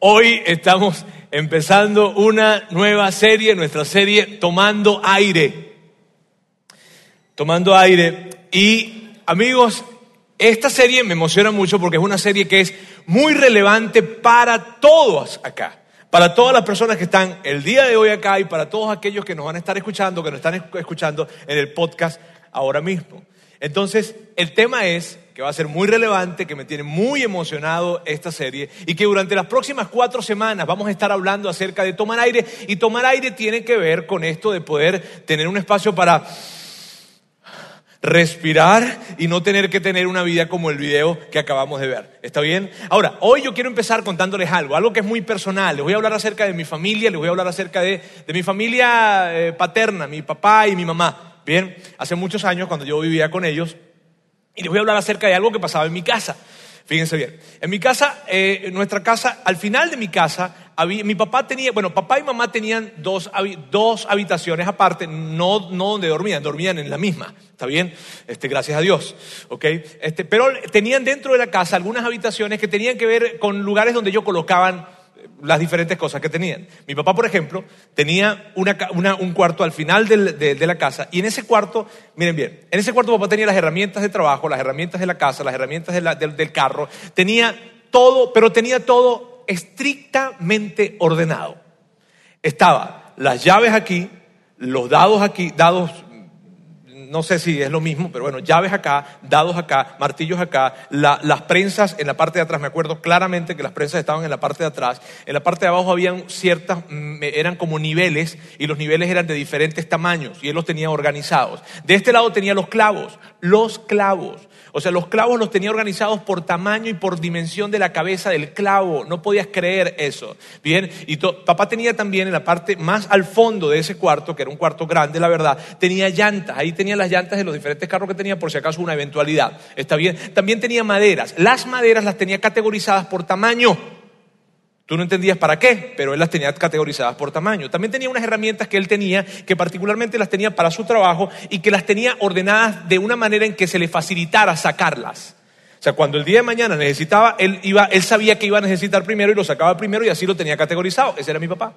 Hoy estamos empezando una nueva serie, nuestra serie Tomando Aire. Tomando Aire. Y amigos, esta serie me emociona mucho porque es una serie que es muy relevante para todos acá. Para todas las personas que están el día de hoy acá y para todos aquellos que nos van a estar escuchando, que nos están escuchando en el podcast ahora mismo. Entonces, el tema es que va a ser muy relevante, que me tiene muy emocionado esta serie y que durante las próximas cuatro semanas vamos a estar hablando acerca de tomar aire y tomar aire tiene que ver con esto de poder tener un espacio para respirar y no tener que tener una vida como el video que acabamos de ver. ¿Está bien? Ahora, hoy yo quiero empezar contándoles algo, algo que es muy personal. Les voy a hablar acerca de mi familia, les voy a hablar acerca de, mi familia eh, paterna, mi papá y mi mamá. Bien, hace muchos años cuando yo vivía con ellos, y les voy a hablar acerca de algo que pasaba en mi casa. Fíjense bien. En mi casa, eh, en nuestra casa, al final de mi casa, mi papá tenía, bueno, papá y mamá tenían dos, dos habitaciones aparte, no, no donde dormían, dormían en la misma. ¿Está bien? Este, gracias a Dios. ¿Ok? Este, pero tenían dentro de la casa algunas habitaciones que tenían que ver con lugares donde yo colocaban las diferentes cosas que tenían. Mi papá, por ejemplo, tenía un cuarto al final de, la casa y en ese cuarto, miren bien, en ese cuarto papá tenía las herramientas de trabajo, las herramientas de la casa, las herramientas del carro, tenía todo, pero tenía todo estrictamente ordenado. Estaba las llaves aquí, los dados aquí, dados no sé si es lo mismo, pero bueno, llaves acá, dados acá, martillos acá, las prensas en la parte de atrás, me acuerdo claramente que las prensas estaban en la parte de atrás, en la parte de abajo habían ciertas, mm, eran como niveles y los niveles eran de diferentes tamaños y él los tenía organizados. De este lado tenía los clavos, los clavos. O sea, los clavos los tenía organizados por tamaño y por dimensión de la cabeza del clavo. No podías creer eso. Bien, y papá tenía también en la parte más al fondo de ese cuarto, que era un cuarto grande, la verdad, tenía llantas. Ahí tenía las llantas de los diferentes carros que tenía por si acaso una eventualidad. ¿Está bien? También tenía maderas. Las maderas las tenía categorizadas por tamaño. Tú no entendías para qué, pero él las tenía categorizadas por tamaño. También tenía unas herramientas que él tenía, que particularmente las tenía para su trabajo y que las tenía ordenadas de una manera en que se le facilitara sacarlas. O sea, cuando el día de mañana necesitaba, él, iba, él sabía que iba a necesitar primero y lo sacaba primero y así lo tenía categorizado. Ese era mi papá.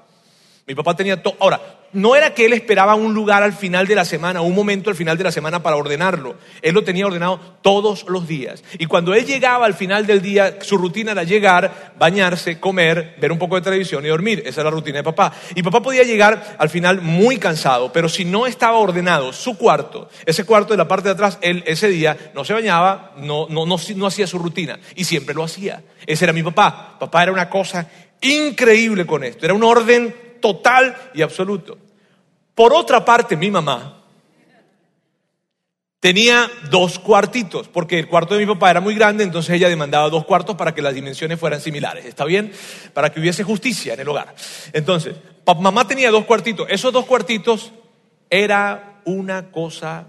Mi papá tenía todo. Ahora, no era que él esperaba un lugar al final de la semana, un momento al final de la semana para ordenarlo. Él lo tenía ordenado todos los días. Y cuando él llegaba al final del día, su rutina era llegar, bañarse, comer, ver un poco de televisión y dormir. Esa era la rutina de papá. Y papá podía llegar al final muy cansado, pero si no estaba ordenado su cuarto, ese cuarto de la parte de atrás, él ese día no se bañaba, no, no, no, hacía su rutina. Y siempre lo hacía. Ese era mi papá. Papá era una cosa increíble con esto. Era un orden total y absoluto. Por otra parte, mi mamá tenía dos cuartitos, porque el cuarto de mi papá era muy grande, entonces ella demandaba dos cuartos para que las dimensiones fueran similares, ¿está bien? Para que hubiese justicia en el hogar. Entonces, mamá tenía dos cuartitos, esos dos cuartitos era una cosa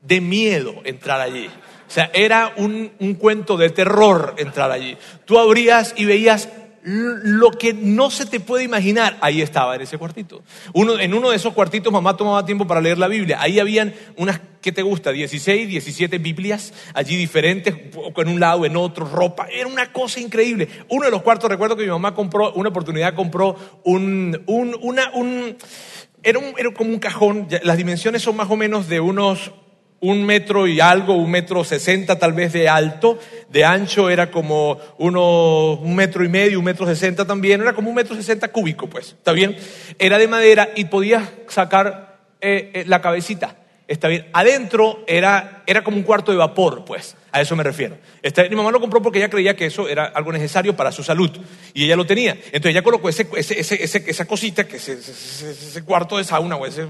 de miedo entrar allí. O sea, era un, un cuento de terror entrar allí. Tú abrías y veías lo que no se te puede imaginar, ahí estaba en ese cuartito. en uno de esos cuartitos mamá tomaba tiempo para leer la Biblia. Ahí habían unas, ¿qué te gusta? 16, 17 Biblias, allí diferentes, en un lado, en otro, ropa. Era una cosa increíble. Uno de los cuartos, recuerdo que mi mamá compró, una oportunidad compró un, un, una, un, era, un, era como un cajón. Las dimensiones son más o menos de unos un metro y algo, un metro sesenta tal vez de alto, de ancho era como uno, un metro y medio, un metro sesenta también, era como un metro sesenta cúbico, pues, ¿está bien? Era de madera y podías sacar eh, eh, la cabecita, ¿está bien? Adentro era, era como un cuarto de vapor, pues, a eso me refiero. mi mamá lo compró porque ella creía que eso era algo necesario para su salud y ella lo tenía. Entonces ella colocó ese, esa cosita, que ese, cuarto de sauna o ese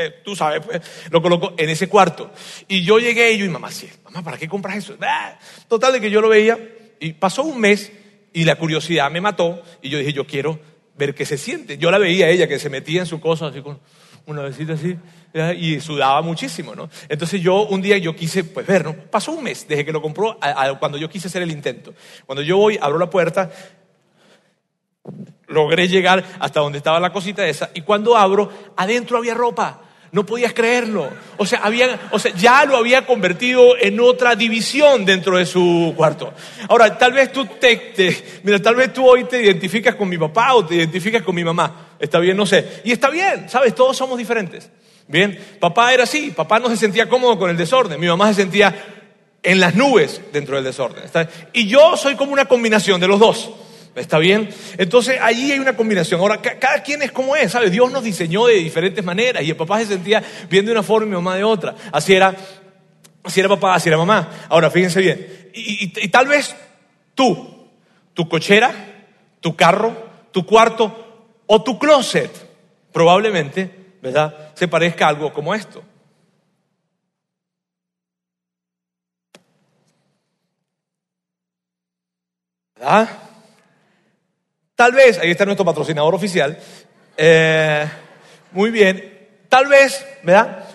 eh, tú sabes, pues, lo colocó en ese cuarto. Y yo llegué y yo, y mamá, sí, mamá, ¿para qué compras eso? Ah, total de que yo lo veía y pasó un mes y la curiosidad me mató y yo dije, yo quiero ver qué se siente. Yo la veía a ella que se metía en su cosa así con una besita así y sudaba muchísimo, ¿no? Entonces yo un día yo quise pues ver, ¿no? Pasó un mes desde que lo compró cuando yo quise hacer el intento. Cuando yo voy, abro la puerta, logré llegar hasta donde estaba la cosita esa y cuando abro, adentro había ropa No podías creerlo. O sea, había, o sea, ya lo había convertido en otra división dentro de su cuarto. Ahora, tal vez tú te, mira, tal vez tú hoy te identificas con mi papá o te identificas con mi mamá. Está bien, no sé. Y está bien, ¿sabes? Todos somos diferentes. Bien, papá era así, papá no se sentía cómodo con el desorden, mi mamá se sentía en las nubes dentro del desorden. Y yo soy como una combinación de los dos. ¿Está bien? Entonces allí hay una combinación. Ahora, cada quien es como es, ¿sabes? Dios nos diseñó de diferentes maneras y el papá se sentía bien de una forma y mamá de otra. Así era, así era papá, así era mamá. Ahora, fíjense bien. Y, tal vez tú, tu cochera, tu carro, tu cuarto o tu closet, probablemente, ¿verdad? Se parezca a algo como esto. ¿Verdad? Tal vez, ahí está nuestro patrocinador oficial, eh, muy bien, tal vez, ¿verdad?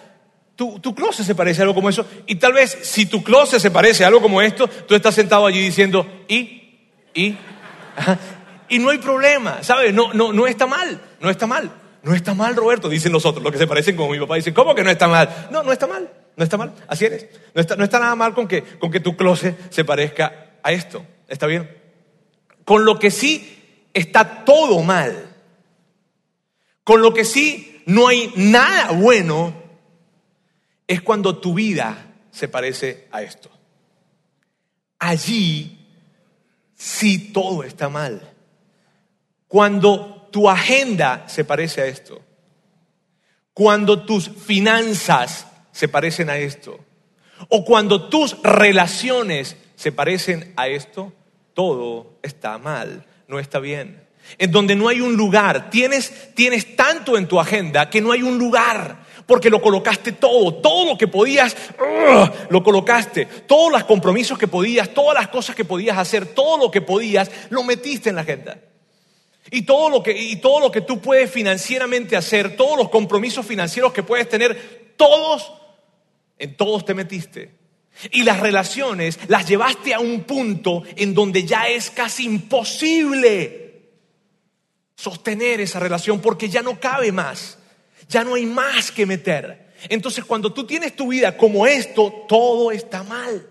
Tu, tu, closet se parece a algo como eso, y tal vez si tu closet se parece a algo como esto, tú estás sentado allí diciendo, y, y, y no hay problema, ¿sabes? No, no, no está mal, no está mal, no está mal, Roberto, dicen los otros, los que se parecen como mi papá, dicen, ¿cómo que no está mal? No, no está mal, no está mal, así eres. No está, no está nada mal con que, con que tu closet se parezca a esto, ¿está bien? Con lo que sí está todo mal. Con lo que sí no hay nada bueno es cuando tu vida se parece a esto. Allí sí todo está mal. Cuando tu agenda se parece a esto. Cuando tus finanzas se parecen a esto. O cuando tus relaciones se parecen a esto, todo está mal no está bien. En donde no hay un lugar. Tienes, tienes tanto en tu agenda que no hay un lugar. Porque lo colocaste todo, todo lo que podías, lo colocaste. Todos los compromisos que podías, todas las cosas que podías hacer, todo lo que podías, lo metiste en la agenda. Y todo lo que, y todo lo que tú puedes financieramente hacer, todos los compromisos financieros que puedes tener, todos, en todos te metiste. Y las relaciones las llevaste a un punto en donde ya es casi imposible sostener esa relación porque ya no cabe más, ya no hay más que meter. Entonces cuando tú tienes tu vida como esto, todo está mal.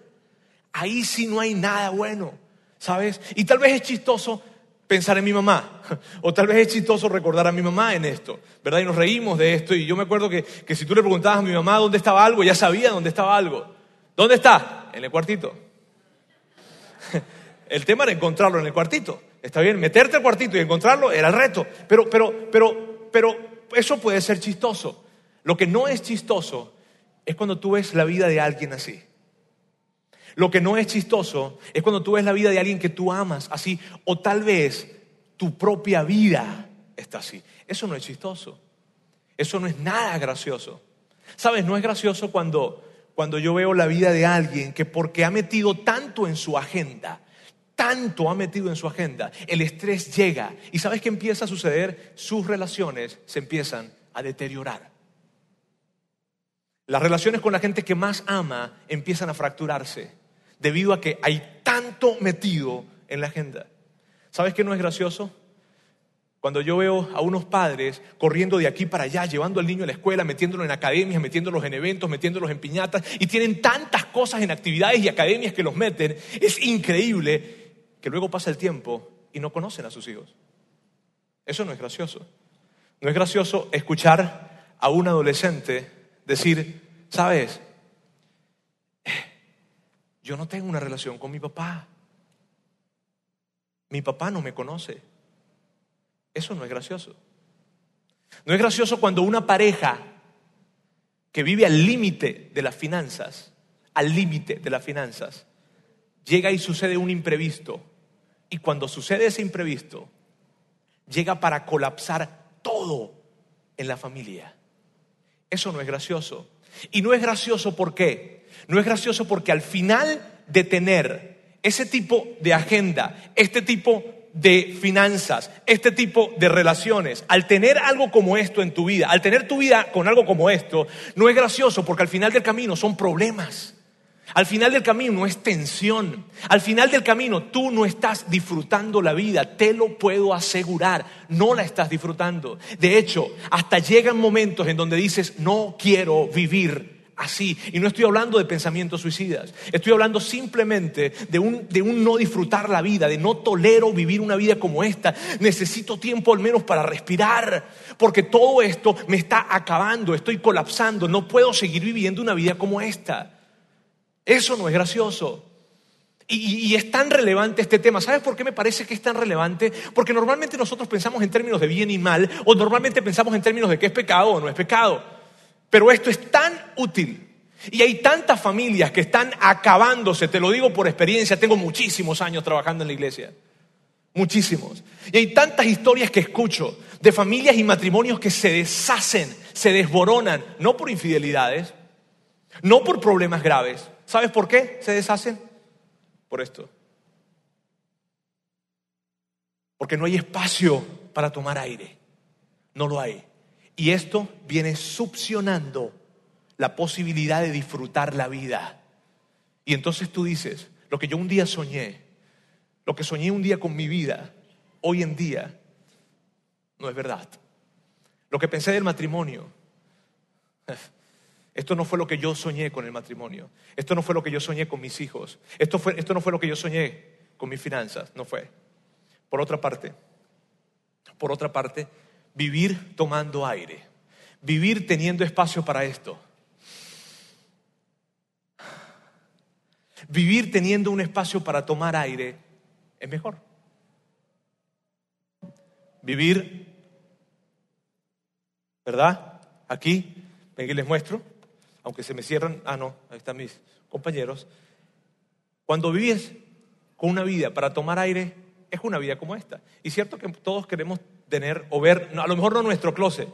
Ahí sí no hay nada bueno, ¿sabes? Y tal vez es chistoso pensar en mi mamá, o tal vez es chistoso recordar a mi mamá en esto, ¿verdad? Y nos reímos de esto, y yo me acuerdo que, que si tú le preguntabas a mi mamá dónde estaba algo, ya sabía dónde estaba algo. ¿Dónde está? En el cuartito. El tema era encontrarlo en el cuartito. Está bien, meterte al cuartito y encontrarlo era el reto. Pero, pero, pero, pero eso puede ser chistoso. Lo que no es chistoso es cuando tú ves la vida de alguien así. Lo que no es chistoso es cuando tú ves la vida de alguien que tú amas así. O tal vez tu propia vida está así. Eso no es chistoso. Eso no es nada gracioso. ¿Sabes? No es gracioso cuando cuando yo veo la vida de alguien que porque ha metido tanto en su agenda, tanto ha metido en su agenda, el estrés llega y ¿sabes qué empieza a suceder? Sus relaciones se empiezan a deteriorar. Las relaciones con la gente que más ama empiezan a fracturarse debido a que hay tanto metido en la agenda. ¿Sabes qué no es gracioso? Cuando yo veo a unos padres corriendo de aquí para allá, llevando al niño a la escuela, metiéndolo en academias, metiéndolos en eventos, metiéndolos en piñatas, y tienen tantas cosas en actividades y academias que los meten, es increíble que luego pasa el tiempo y no conocen a sus hijos. Eso no es gracioso. No es gracioso escuchar a un adolescente decir, sabes, yo no tengo una relación con mi papá. Mi papá no me conoce. Eso no es gracioso. No es gracioso cuando una pareja que vive al límite de las finanzas, al límite de las finanzas, llega y sucede un imprevisto. Y cuando sucede ese imprevisto, llega para colapsar todo en la familia. Eso no es gracioso. Y no es gracioso ¿por qué? No es gracioso porque al final de tener ese tipo de agenda, este tipo de finanzas, este tipo de relaciones, al tener algo como esto en tu vida, al tener tu vida con algo como esto, no es gracioso porque al final del camino son problemas. Al final del camino es tensión. Al final del camino tú no estás disfrutando la vida, te lo puedo asegurar, no la estás disfrutando. De hecho, hasta llegan momentos en donde dices, no quiero vivir así. Y no estoy hablando de pensamientos suicidas, estoy hablando simplemente de un, de un no disfrutar la vida, de no tolero vivir una vida como esta. Necesito tiempo al menos para respirar, porque todo esto me está acabando, estoy colapsando, no puedo seguir viviendo una vida como esta. Eso no es gracioso. Y, es tan relevante este tema. ¿Sabes por qué me parece que es tan relevante? Porque normalmente nosotros pensamos en términos de bien y mal, o normalmente pensamos en términos de qué es pecado o no es pecado. Pero esto es tan útil. Y hay tantas familias que están acabándose, te lo digo por experiencia, tengo muchísimos años trabajando en la iglesia. Muchísimos. Y hay tantas historias que escucho de familias y matrimonios que se deshacen, se desboronan, no por infidelidades, no por problemas graves, ¿Sabes por qué se deshacen? Por esto. Porque no hay espacio para tomar aire. No lo hay. Y esto viene succionando la posibilidad de disfrutar la vida. Y entonces tú dices, lo que yo un día soñé, lo que soñé un día con mi vida, hoy en día no es verdad. Lo que pensé del matrimonio, esto no fue lo que yo soñé con el matrimonio. Esto no fue lo que yo soñé con mis hijos. Esto, fue, esto no fue lo que yo soñé con mis finanzas. No fue. Por otra parte, por otra parte, vivir tomando aire. Vivir teniendo espacio para esto. Vivir teniendo un espacio para tomar aire es mejor. Vivir, ¿verdad? Aquí, ven les muestro aunque se me cierran, ah, no, ahí están mis compañeros. Cuando vives con una vida para tomar aire, es una vida como esta. Y cierto que todos queremos tener o ver, a lo mejor no nuestro closet,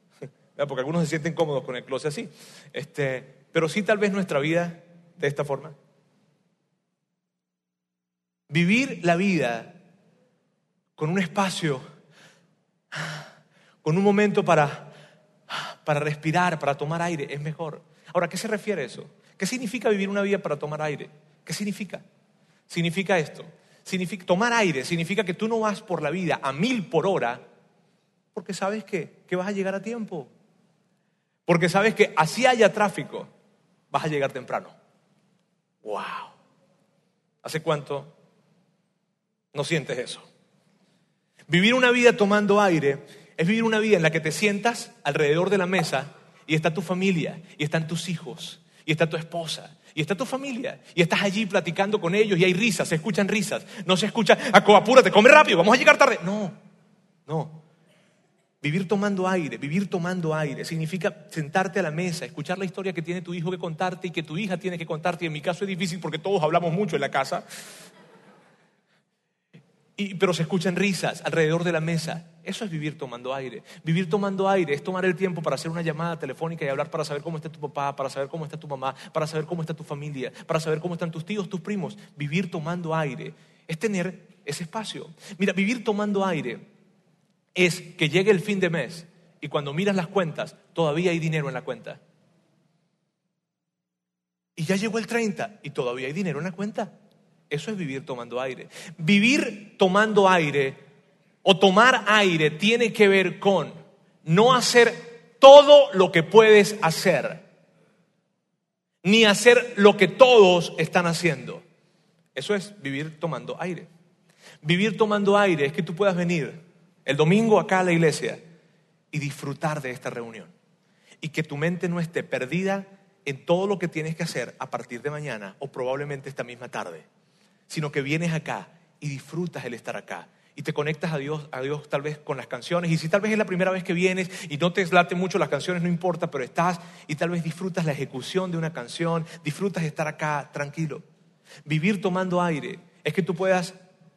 porque algunos se sienten cómodos con el closet así, este, pero sí tal vez nuestra vida de esta forma. Vivir la vida con un espacio, con un momento para para respirar, para tomar aire, es mejor. Ahora, ¿qué se refiere a eso? ¿Qué significa vivir una vida para tomar aire? ¿Qué significa? Significa esto. Significa, tomar aire significa que tú no vas por la vida a mil por hora porque sabes que, que vas a llegar a tiempo. Porque sabes que así haya tráfico, vas a llegar temprano. ¡Wow! ¿Hace cuánto no sientes eso? Vivir una vida tomando aire es vivir una vida en la que te sientas alrededor de la mesa y está tu familia, y están tus hijos, y está tu esposa, y está tu familia, y estás allí platicando con ellos y hay risas, se escuchan risas, no se escucha, apúrate, come rápido, vamos a llegar tarde. No, no. Vivir tomando aire, vivir tomando aire, significa sentarte a la mesa, escuchar la historia que tiene tu hijo que contarte y que tu hija tiene que contarte. Y en mi caso es difícil porque todos hablamos mucho en la casa, pero se escuchan risas alrededor de la mesa. Eso es vivir tomando aire. Vivir tomando aire es tomar el tiempo para hacer una llamada telefónica y hablar para saber cómo está tu papá, para saber cómo está tu mamá, para saber cómo está tu familia, para saber cómo están tus tíos, tus primos. Vivir tomando aire es tener ese espacio. Mira, vivir tomando aire es que llegue el fin de mes y cuando miras las cuentas todavía hay dinero en la cuenta. Y ya llegó el 30 y todavía hay dinero en la cuenta. Eso es vivir tomando aire. Vivir tomando aire o tomar aire tiene que ver con no hacer todo lo que puedes hacer, ni hacer lo que todos están haciendo. Eso es vivir tomando aire. Vivir tomando aire es que tú puedas venir el domingo acá a la iglesia y disfrutar de esta reunión. Y que tu mente no esté perdida en todo lo que tienes que hacer a partir de mañana o probablemente esta misma tarde sino que vienes acá y disfrutas el estar acá. Y te conectas a Dios, a Dios tal vez con las canciones. Y si tal vez es la primera vez que vienes y no te late mucho las canciones, no importa, pero estás y tal vez disfrutas la ejecución de una canción, disfrutas de estar acá tranquilo. Vivir tomando aire es que tú puedas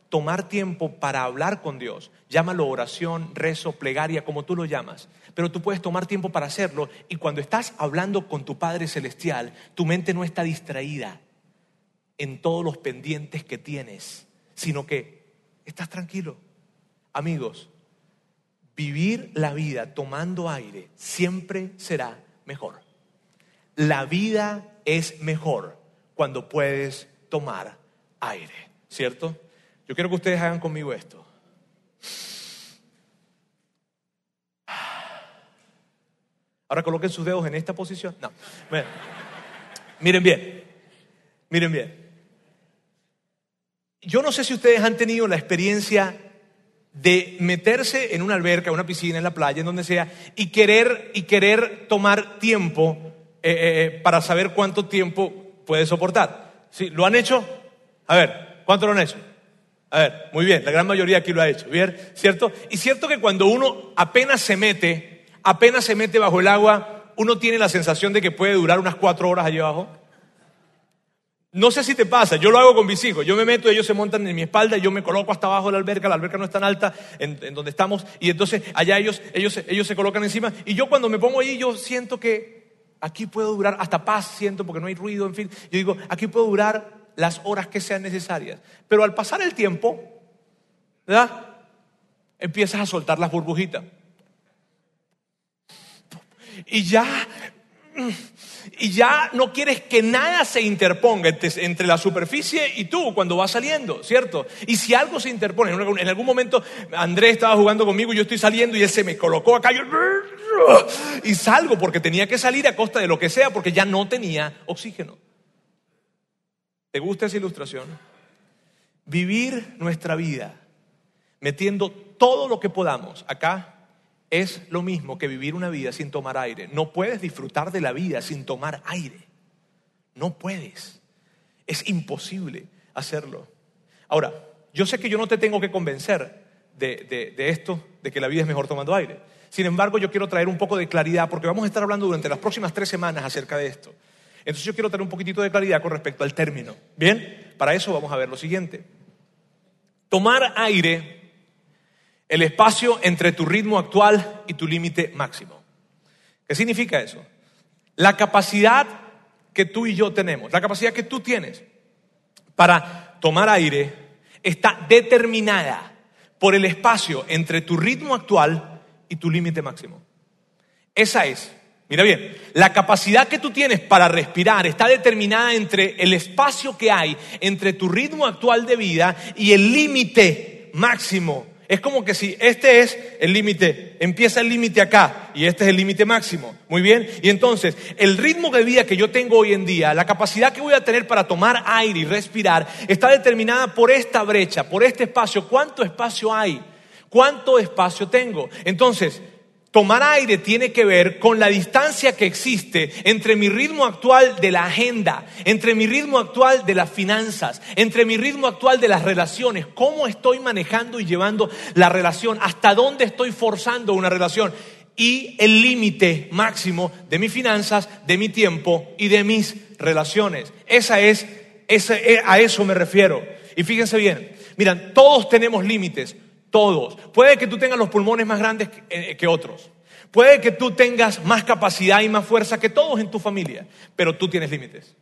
tomar tiempo para hablar con Dios. Llámalo oración, rezo, plegaria, como tú lo llamas. Pero tú puedes tomar tiempo para hacerlo y cuando estás hablando con tu Padre Celestial, tu mente no está distraída en todos los pendientes que tienes, sino que estás tranquilo. Amigos, vivir la vida tomando aire siempre será mejor. La vida es mejor cuando puedes tomar aire, ¿cierto? Yo quiero que ustedes hagan conmigo esto. Ahora coloquen sus dedos en esta posición. No. Miren bien. Miren bien. Yo no sé si ustedes han tenido la experiencia de meterse en una alberca, una piscina, en la playa, en donde sea, y querer, y querer tomar tiempo eh, eh, eh, para saber cuánto tiempo puede soportar. ¿Sí? ¿Lo han hecho? A ver, ¿cuánto lo han hecho? A ver, muy bien, la gran mayoría aquí lo ha hecho, ¿bien? ¿Cierto? Y cierto que cuando uno apenas se mete, apenas se mete bajo el agua, uno tiene la sensación de que puede durar unas cuatro horas allí abajo. No sé si te pasa, yo lo hago con mis hijos. Yo me meto, ellos se montan en mi espalda, yo me coloco hasta abajo de la alberca, la alberca no es tan alta en, donde estamos, y entonces allá ellos, ellos, ellos se colocan encima. Y yo cuando me pongo allí, yo siento que aquí puedo durar, hasta paz siento porque no hay ruido, en fin. Yo digo, aquí puedo durar las horas que sean necesarias. Pero al pasar el tiempo, ¿verdad? Empiezas a soltar las burbujitas. Y ya y ya no quieres que nada se interponga entre, la superficie y tú cuando vas saliendo, ¿cierto? Y si algo se interpone, en algún momento Andrés estaba jugando conmigo y yo estoy saliendo y él se me colocó acá y salgo porque tenía que salir a costa de lo que sea porque ya no tenía oxígeno. ¿Te gusta esa ilustración? Vivir nuestra vida metiendo todo lo que podamos acá es lo mismo que vivir una vida sin tomar aire. No puedes disfrutar de la vida sin tomar aire. No puedes. Es imposible hacerlo. Ahora, yo sé que yo no te tengo que convencer de, esto, de que la vida es mejor tomando aire. Sin embargo, yo quiero traer un poco de claridad porque vamos a estar hablando durante las próximas tres semanas acerca de esto. Entonces yo quiero traer un poquitito de claridad con respecto al término. Bien, para eso vamos a ver lo siguiente. Tomar aire el espacio entre tu ritmo actual y tu límite máximo. ¿Qué significa eso? La capacidad que tú y yo tenemos, la capacidad que tú tienes para tomar aire está determinada por el espacio entre tu ritmo actual y tu límite máximo. Esa es, mira bien, la capacidad que tú tienes para respirar está determinada entre el espacio que hay entre tu ritmo actual de vida y el límite máximo es como que si este es el límite, empieza el límite acá y este es el límite máximo. Muy bien. Y entonces, el ritmo de vida que yo tengo hoy en día, la capacidad que voy a tener para tomar aire y respirar, está determinada por esta brecha, por este espacio. ¿Cuánto espacio hay? ¿Cuánto espacio tengo? Entonces, Tomar aire tiene que ver con la distancia que existe entre mi ritmo actual de la agenda, entre mi ritmo actual de las finanzas, entre mi ritmo actual de las relaciones, cómo estoy manejando y llevando la relación, hasta dónde estoy forzando una relación y el límite máximo de mis finanzas, de mi tiempo y de mis relaciones. Esa es, eh, a eso me refiero. Y fíjense bien, miran, todos tenemos límites, todos. Puede que tú tengas los pulmones más grandes eh, que, otros. Puede que tú tengas más capacidad y más fuerza que todos en tu familia, pero tú tienes límites.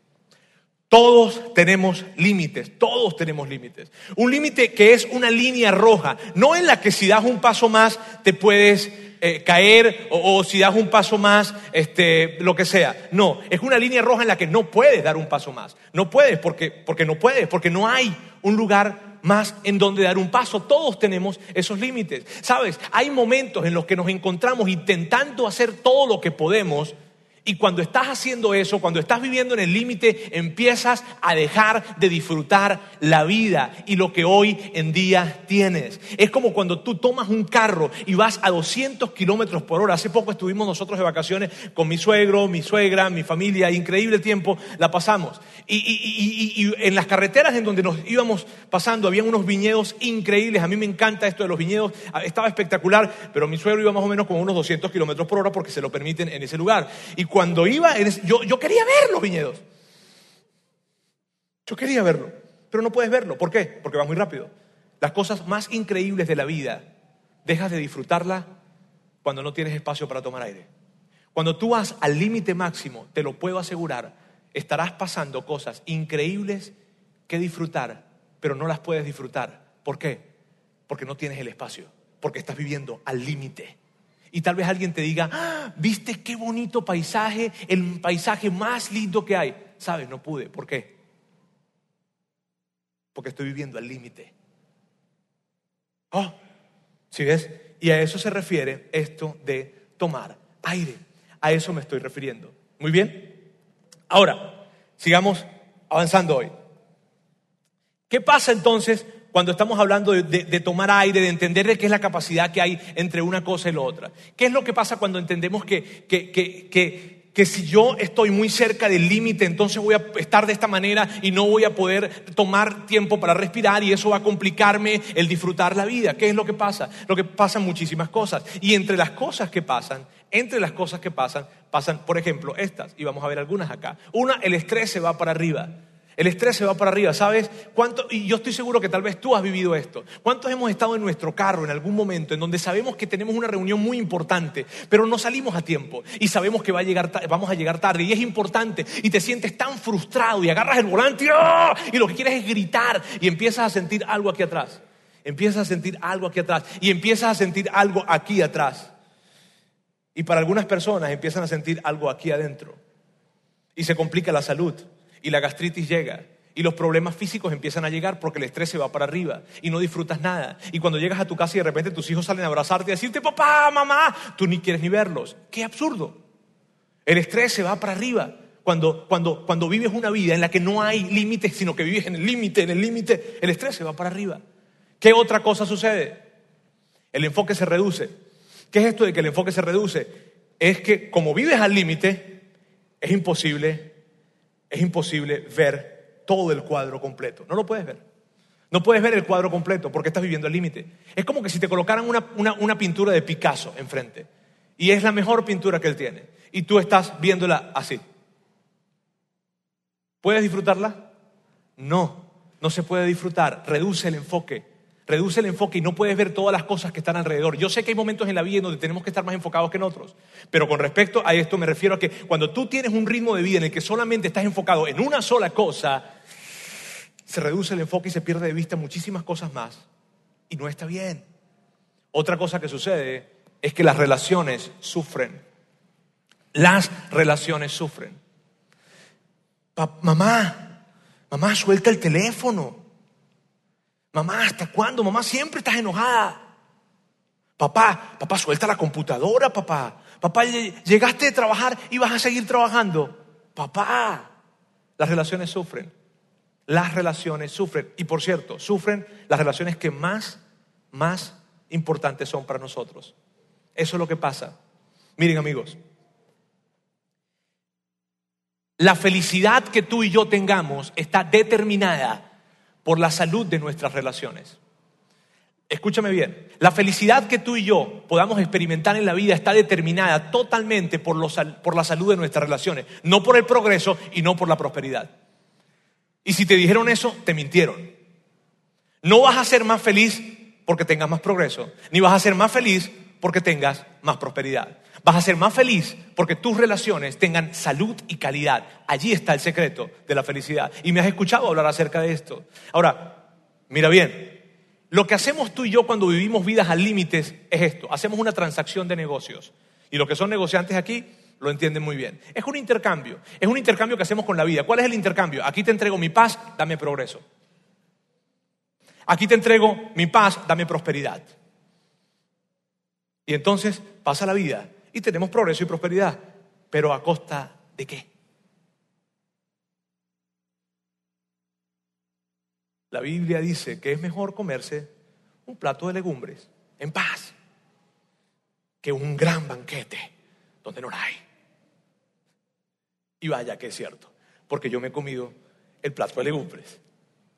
Todos tenemos límites, todos tenemos límites. Un límite que es una línea roja, no en la que si das un paso más te puedes eh, caer o, si das un paso más, este, lo que sea. No, es una línea roja en la que no puedes dar un paso más. No puedes porque, porque no puedes, porque no hay un lugar más en donde dar un paso. Todos tenemos esos límites. Sabes, hay momentos en los que nos encontramos intentando hacer todo lo que podemos y cuando estás haciendo eso, cuando estás viviendo en el límite, empiezas a dejar de disfrutar la vida y lo que hoy en día tienes. Es como cuando tú tomas un carro y vas a 200 kilómetros por hora. Hace poco estuvimos nosotros de vacaciones con mi suegro, mi suegra, mi familia. Increíble tiempo la pasamos. Y, en las carreteras en donde nos íbamos pasando había unos viñedos increíbles. A mí me encanta esto de los viñedos. Ah, estaba espectacular, pero mi suegro iba más o menos con unos 200 kilómetros por hora porque se lo permiten en ese lugar. Y cuando iba, yo, yo quería ver los viñedos. Yo quería verlo, pero no puedes verlo. ¿Por qué? Porque vas muy rápido. Las cosas más increíbles de la vida, dejas de disfrutarla cuando no tienes espacio para tomar aire. Cuando tú vas al límite máximo, te lo puedo asegurar, estarás pasando cosas increíbles que disfrutar, pero no las puedes disfrutar. ¿Por qué? Porque no tienes el espacio, porque estás viviendo al límite. Y tal vez alguien te diga, ah, ¿viste qué bonito paisaje? El paisaje más lindo que hay. ¿Sabes? No pude. ¿Por qué? porque estoy viviendo al límite. Oh, ¿sí ves? Y a eso se refiere esto de tomar aire. A eso me estoy refiriendo. Muy bien. Ahora, sigamos avanzando hoy. ¿Qué pasa entonces cuando estamos hablando de, tomar aire, de entender de qué es la capacidad que hay entre una cosa y la otra? ¿Qué es lo que pasa cuando entendemos que, que, que que si yo estoy muy cerca del límite, entonces voy a estar de esta manera y no voy a poder tomar tiempo para respirar y eso va a complicarme el disfrutar la vida. ¿Qué es lo que pasa? Lo que pasan muchísimas cosas. Y entre las cosas que pasan, entre las cosas que pasan, pasan, por ejemplo, estas, y vamos a ver algunas acá. Una, el estrés se va para arriba. El estrés se va para arriba, ¿sabes? ¿Cuánto? Y yo estoy seguro que tal vez tú has vivido esto. ¿Cuántos hemos estado en nuestro carro en algún momento en donde sabemos que tenemos una reunión muy importante, pero no salimos a tiempo y sabemos que va a llegar, vamos a llegar tarde y es importante y te sientes tan frustrado y agarras el volante ¡ah! y lo que quieres es gritar y empiezas a sentir algo aquí atrás. Empiezas a sentir algo aquí atrás y empiezas a sentir algo aquí atrás. Y para algunas personas empiezan a sentir algo aquí adentro y se complica la salud y la gastritis llega. Y los problemas físicos empiezan a llegar porque el estrés se va para arriba y no disfrutas nada. Y cuando llegas a tu casa y de repente tus hijos salen a abrazarte y a decirte, papá, mamá, tú ni quieres ni verlos. Qué absurdo. El estrés se va para arriba cuando, cuando, cuando vives una vida en la que no hay límites, sino que vives en el límite, en el límite, el estrés se va para arriba. ¿Qué otra cosa sucede? El enfoque se reduce. ¿Qué es esto de que el enfoque se reduce? Es que como vives al límite, es imposible es imposible ver todo el cuadro completo. No lo puedes ver. No puedes ver el cuadro completo porque estás viviendo el límite. Es como que si te colocaran una, pintura de Picasso enfrente y es la mejor pintura que él tiene y tú estás viéndola así. ¿Puedes disfrutarla? No, no se puede disfrutar. Reduce el enfoque. Reduce el enfoque y no puedes ver todas las cosas que están alrededor. Yo sé que hay momentos en la vida en donde tenemos que estar más enfocados que en otros, pero con respecto a esto me refiero a que cuando tú tienes un ritmo de vida en el que solamente estás enfocado en una sola cosa, se reduce el enfoque y se pierde de vista muchísimas cosas más y no está bien. Otra cosa que sucede es que las relaciones sufren. Las relaciones sufren. mamá, mamá, suelta el teléfono. Mamá, ¿hasta cuándo? Mamá, siempre estás enojada. Papá, papá, suelta la computadora, papá. Papá, llegaste de trabajar y vas a seguir trabajando. Papá, las relaciones sufren. Las relaciones sufren. Y por cierto, sufren las relaciones que más, más importantes son para nosotros. Eso es lo que pasa. Miren amigos, la felicidad que tú y yo tengamos está determinada por la salud de nuestras relaciones. Escúchame bien, la felicidad que tú y yo podamos experimentar en la vida está determinada totalmente por, por la salud de nuestras relaciones, no por el progreso y no por la prosperidad. Y si te dijeron eso, te mintieron. No vas a ser más feliz porque tengas más progreso, ni vas a ser más feliz porque tengas más prosperidad. Vas a ser más feliz porque tus relaciones tengan salud y calidad. Allí está el secreto de la felicidad. Y me has escuchado hablar acerca de esto. Ahora, mira bien, lo que hacemos tú y yo cuando vivimos vidas al límites es esto. Hacemos una transacción de negocios. Y los que son negociantes aquí lo entienden muy bien. Es un intercambio. Es un intercambio que hacemos con la vida. ¿Cuál es el intercambio? Aquí te entrego mi paz, dame progreso. Aquí te entrego mi paz, dame prosperidad. Y entonces pasa la vida y tenemos progreso y prosperidad. Pero ¿a costa de qué? La Biblia dice que es mejor comerse un plato de legumbres en paz que un gran banquete donde no la hay. Y vaya que es cierto, porque yo me he comido el plato de legumbres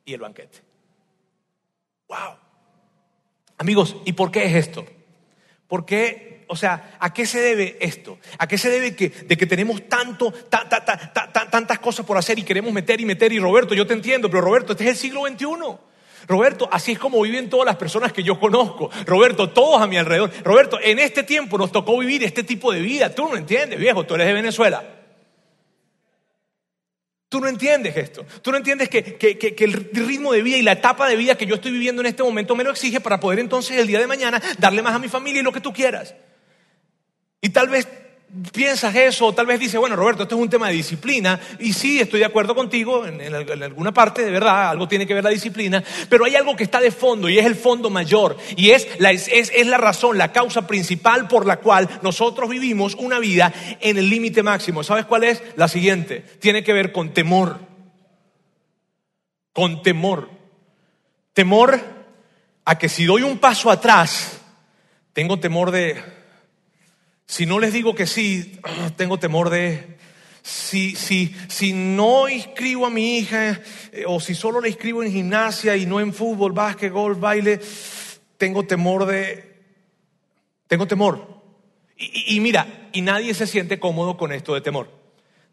y el banquete. ¡Wow! Amigos, ¿y por qué es esto? ¿Por qué o sea, ¿a qué se debe esto? ¿A qué se debe que, de que tenemos tanto, tantas cosas por hacer y queremos meter y meter? Y Roberto, yo te entiendo, pero Roberto, este es el siglo XXI. Roberto, así es como viven todas las personas que yo conozco. Roberto, todos a mi alrededor. Roberto, en este tiempo nos tocó vivir este tipo de vida. Tú no entiendes, viejo, tú eres de Venezuela. Tú no entiendes esto. Tú no entiendes que, que, el ritmo de vida y la etapa de vida que yo estoy viviendo en este momento me lo exige para poder entonces el día de mañana darle más a mi familia y lo que tú quieras. Y tal vez piensas eso, o tal vez dices, bueno, Roberto, esto es un tema de disciplina, y sí, estoy de acuerdo contigo en, alguna parte, de verdad, algo tiene que ver la disciplina, pero hay algo que está de fondo, y es el fondo mayor, y es la, es, es la razón, la causa principal por la cual nosotros vivimos una vida en el límite máximo. ¿Sabes cuál es? La siguiente, tiene que ver con temor, con temor, temor a que si doy un paso atrás, tengo temor de si no les digo que sí, tengo temor de... Si, si, si no inscribo a mi hija eh, o si solo la inscribo en gimnasia y no en fútbol, básquet, golf, baile, tengo temor de... Tengo temor. Y, y mira, y nadie se siente cómodo con esto de temor.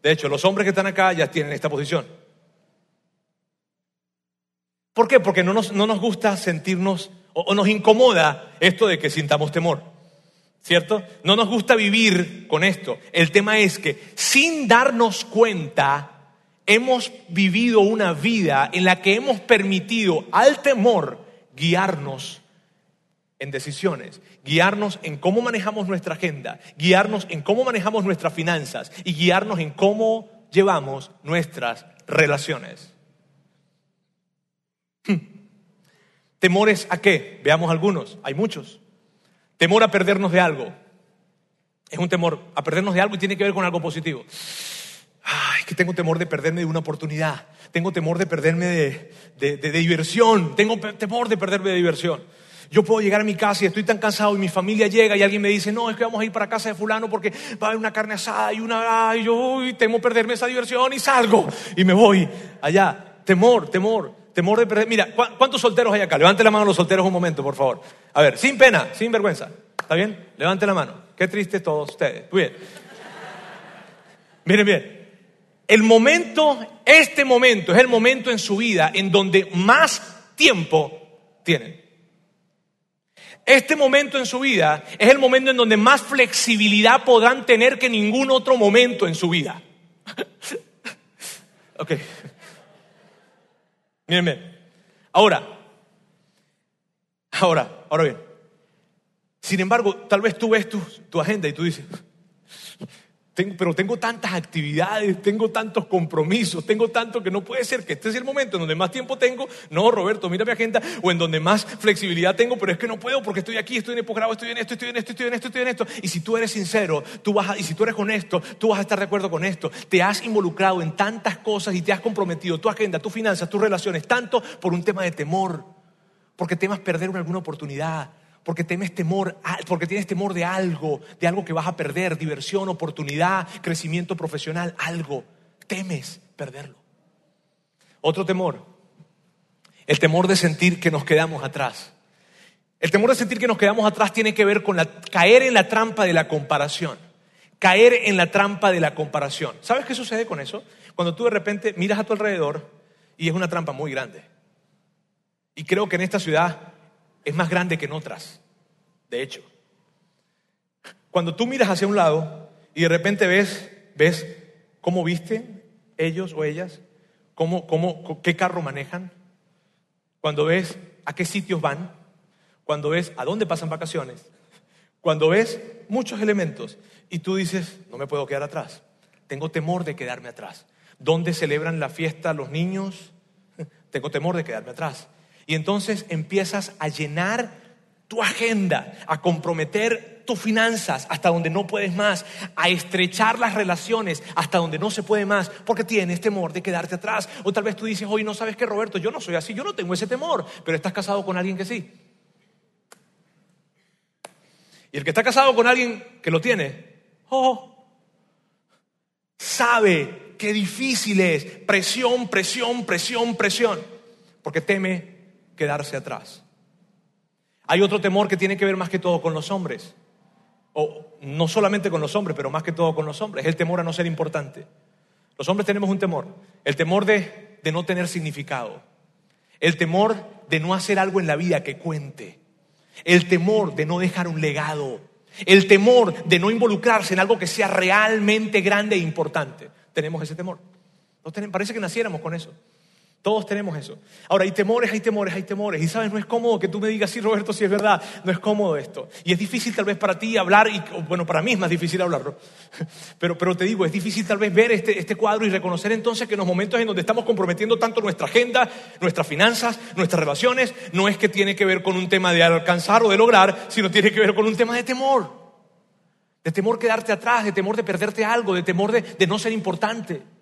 De hecho, los hombres que están acá ya tienen esta posición. ¿Por qué? Porque no nos, no nos gusta sentirnos o nos incomoda esto de que sintamos temor. ¿Cierto? No nos gusta vivir con esto. El tema es que sin darnos cuenta, hemos vivido una vida en la que hemos permitido al temor guiarnos en decisiones, guiarnos en cómo manejamos nuestra agenda, guiarnos en cómo manejamos nuestras finanzas y guiarnos en cómo llevamos nuestras relaciones. Hmm. ¿Temores a qué? Veamos algunos, hay muchos. Temor a perdernos de algo. Es un temor a perdernos de algo y tiene que ver con algo positivo. Ay, que tengo temor de perderme de una oportunidad. Tengo temor de perderme de, diversión. Tengo temor de perderme de diversión. Yo puedo llegar a mi casa y estoy tan cansado y mi familia llega y alguien me dice, no, es que vamos a ir para casa de fulano porque va a haber una carne asada y una... Y yo uy, temo perderme esa diversión y salgo y me voy allá. Temor, temor. Temor de. Mira, ¿cuántos solteros hay acá? Levante la mano los solteros un momento, por favor. A ver, sin pena, sin vergüenza. ¿Está bien? Levante la mano. Qué triste todos ustedes. Muy bien. Miren bien. El momento, este momento es el momento en su vida en donde más tiempo tienen. Este momento en su vida es el momento en donde más flexibilidad podrán tener que ningún otro momento en su vida. ok. Mírenme. Ahora, ahora, ahora bien. Sin embargo, tal vez tú ves tu, tu agenda y tú dices, pero tengo tantas actividades, tengo tantos compromisos, tengo tanto que no puede ser que este es el momento en donde más tiempo tengo. No, Roberto, mira mi agenda, o en donde más flexibilidad tengo, pero es que no puedo porque estoy aquí, estoy en el posgrado, estoy en esto, estoy en esto, estoy en esto, estoy en esto. Y si tú eres sincero, tú vas y si tú eres honesto, tú vas a estar de acuerdo con esto. Te has involucrado en tantas cosas y te has comprometido tu agenda, tus finanzas, tus relaciones, tanto por un tema de temor, porque temas perder alguna oportunidad porque temes temor, porque tienes temor de algo, de algo que vas a perder, diversión, oportunidad, crecimiento profesional, algo. Temes perderlo. Otro temor, el temor de sentir que nos quedamos atrás. El temor de sentir que nos quedamos atrás tiene que ver con caer en la trampa de la comparación. Caer en la trampa de la comparación. ¿Sabes qué sucede con eso? Cuando tú de repente miras a tu alrededor y es una trampa muy grande. Y creo que en esta ciudad es más grande que en otras, de hecho. Cuando tú miras hacia un lado y de repente ves, ves cómo visten ellos o ellas, cómo, cómo, qué carro manejan, cuando ves a qué sitios van, cuando ves a dónde pasan vacaciones, cuando ves muchos elementos y tú dices, no me puedo quedar atrás, tengo temor de quedarme atrás. ¿Dónde celebran la fiesta los niños? Tengo temor de quedarme atrás. Y entonces empiezas a llenar tu agenda, a comprometer tus finanzas hasta donde no puedes más, a estrechar las relaciones hasta donde no se puede más, porque tienes temor de quedarte atrás. O tal vez tú dices, hoy no sabes que Roberto, yo no soy así, yo no tengo ese temor, pero estás casado con alguien que sí. Y el que está casado con alguien que lo tiene, oh, sabe qué difícil es, presión, presión, presión, presión, porque teme quedarse atrás. Hay otro temor que tiene que ver más que todo con los hombres, o no solamente con los hombres, pero más que todo con los hombres, es el temor a no ser importante. Los hombres tenemos un temor, el temor de, de no tener significado, el temor de no hacer algo en la vida que cuente, el temor de no dejar un legado, el temor de no involucrarse en algo que sea realmente grande e importante. Tenemos ese temor. Parece que naciéramos con eso. Todos tenemos eso. Ahora, hay temores, hay temores, hay temores. Y sabes, no es cómodo que tú me digas, sí, Roberto, sí es verdad. No es cómodo esto. Y es difícil tal vez para ti hablar, y bueno, para mí es más difícil hablarlo. Pero, pero te digo, es difícil tal vez ver este, este cuadro y reconocer entonces que en los momentos en donde estamos comprometiendo tanto nuestra agenda, nuestras finanzas, nuestras relaciones, no es que tiene que ver con un tema de alcanzar o de lograr, sino tiene que ver con un tema de temor. De temor quedarte atrás, de temor de perderte algo, de temor de, de no ser importante.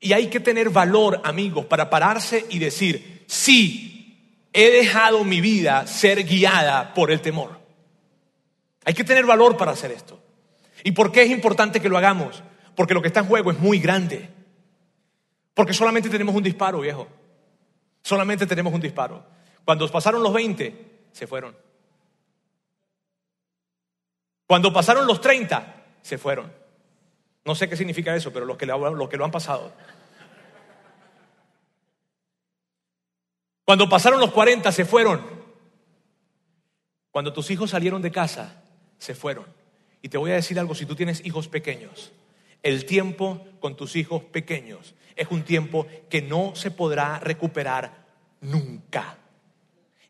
Y hay que tener valor, amigos, para pararse y decir, sí, he dejado mi vida ser guiada por el temor. Hay que tener valor para hacer esto. ¿Y por qué es importante que lo hagamos? Porque lo que está en juego es muy grande. Porque solamente tenemos un disparo, viejo. Solamente tenemos un disparo. Cuando pasaron los 20, se fueron. Cuando pasaron los 30, se fueron. No sé qué significa eso, pero los que lo, que lo han pasado. Cuando pasaron los 40 se fueron. Cuando tus hijos salieron de casa, se fueron. Y te voy a decir algo, si tú tienes hijos pequeños, el tiempo con tus hijos pequeños es un tiempo que no se podrá recuperar nunca.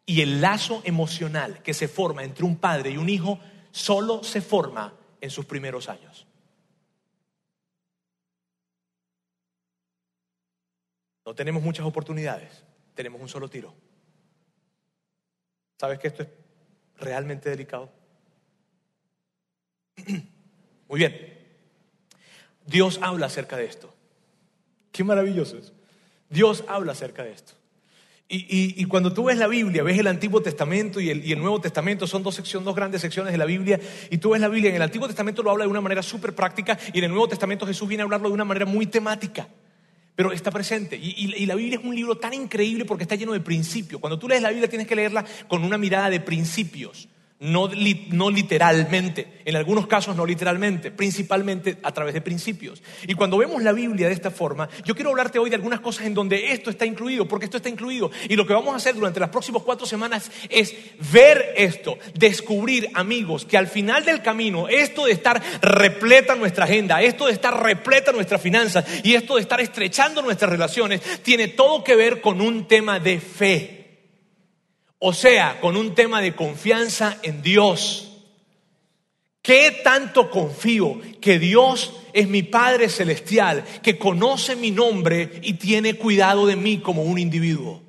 Y el lazo emocional que se forma entre un padre y un hijo solo se forma en sus primeros años. No tenemos muchas oportunidades, tenemos un solo tiro. ¿Sabes que esto es realmente delicado? Muy bien. Dios habla acerca de esto. Qué maravilloso es. Dios habla acerca de esto. Y, cuando tú ves la Biblia, ves el Antiguo Testamento y el, y el, Nuevo Testamento, son dos secciones, dos grandes secciones de la Biblia, y tú ves la Biblia, en el Antiguo Testamento lo habla de una manera súper práctica, y en el Nuevo Testamento Jesús viene a hablarlo de una manera muy temática pero está presente. Y, la Biblia es un libro tan increíble porque está lleno de principios. Cuando tú lees la Biblia tienes que leerla con una mirada de principios no, literalmente, en algunos casos no literalmente, principalmente a través de principios. Y cuando vemos la Biblia de esta forma, yo quiero hablarte hoy de algunas cosas en donde esto está incluido, porque esto está incluido. Y lo que vamos a hacer durante las próximas cuatro semanas es ver esto, descubrir, amigos, que al final del camino, esto de estar repleta nuestra agenda, esto de estar repleta nuestras finanzas y esto de estar estrechando nuestras relaciones, tiene todo que ver con un tema de fe. O sea, con un tema de confianza en Dios. ¿Qué tanto confío que Dios es mi Padre Celestial, que conoce mi nombre y tiene cuidado de mí como un individuo?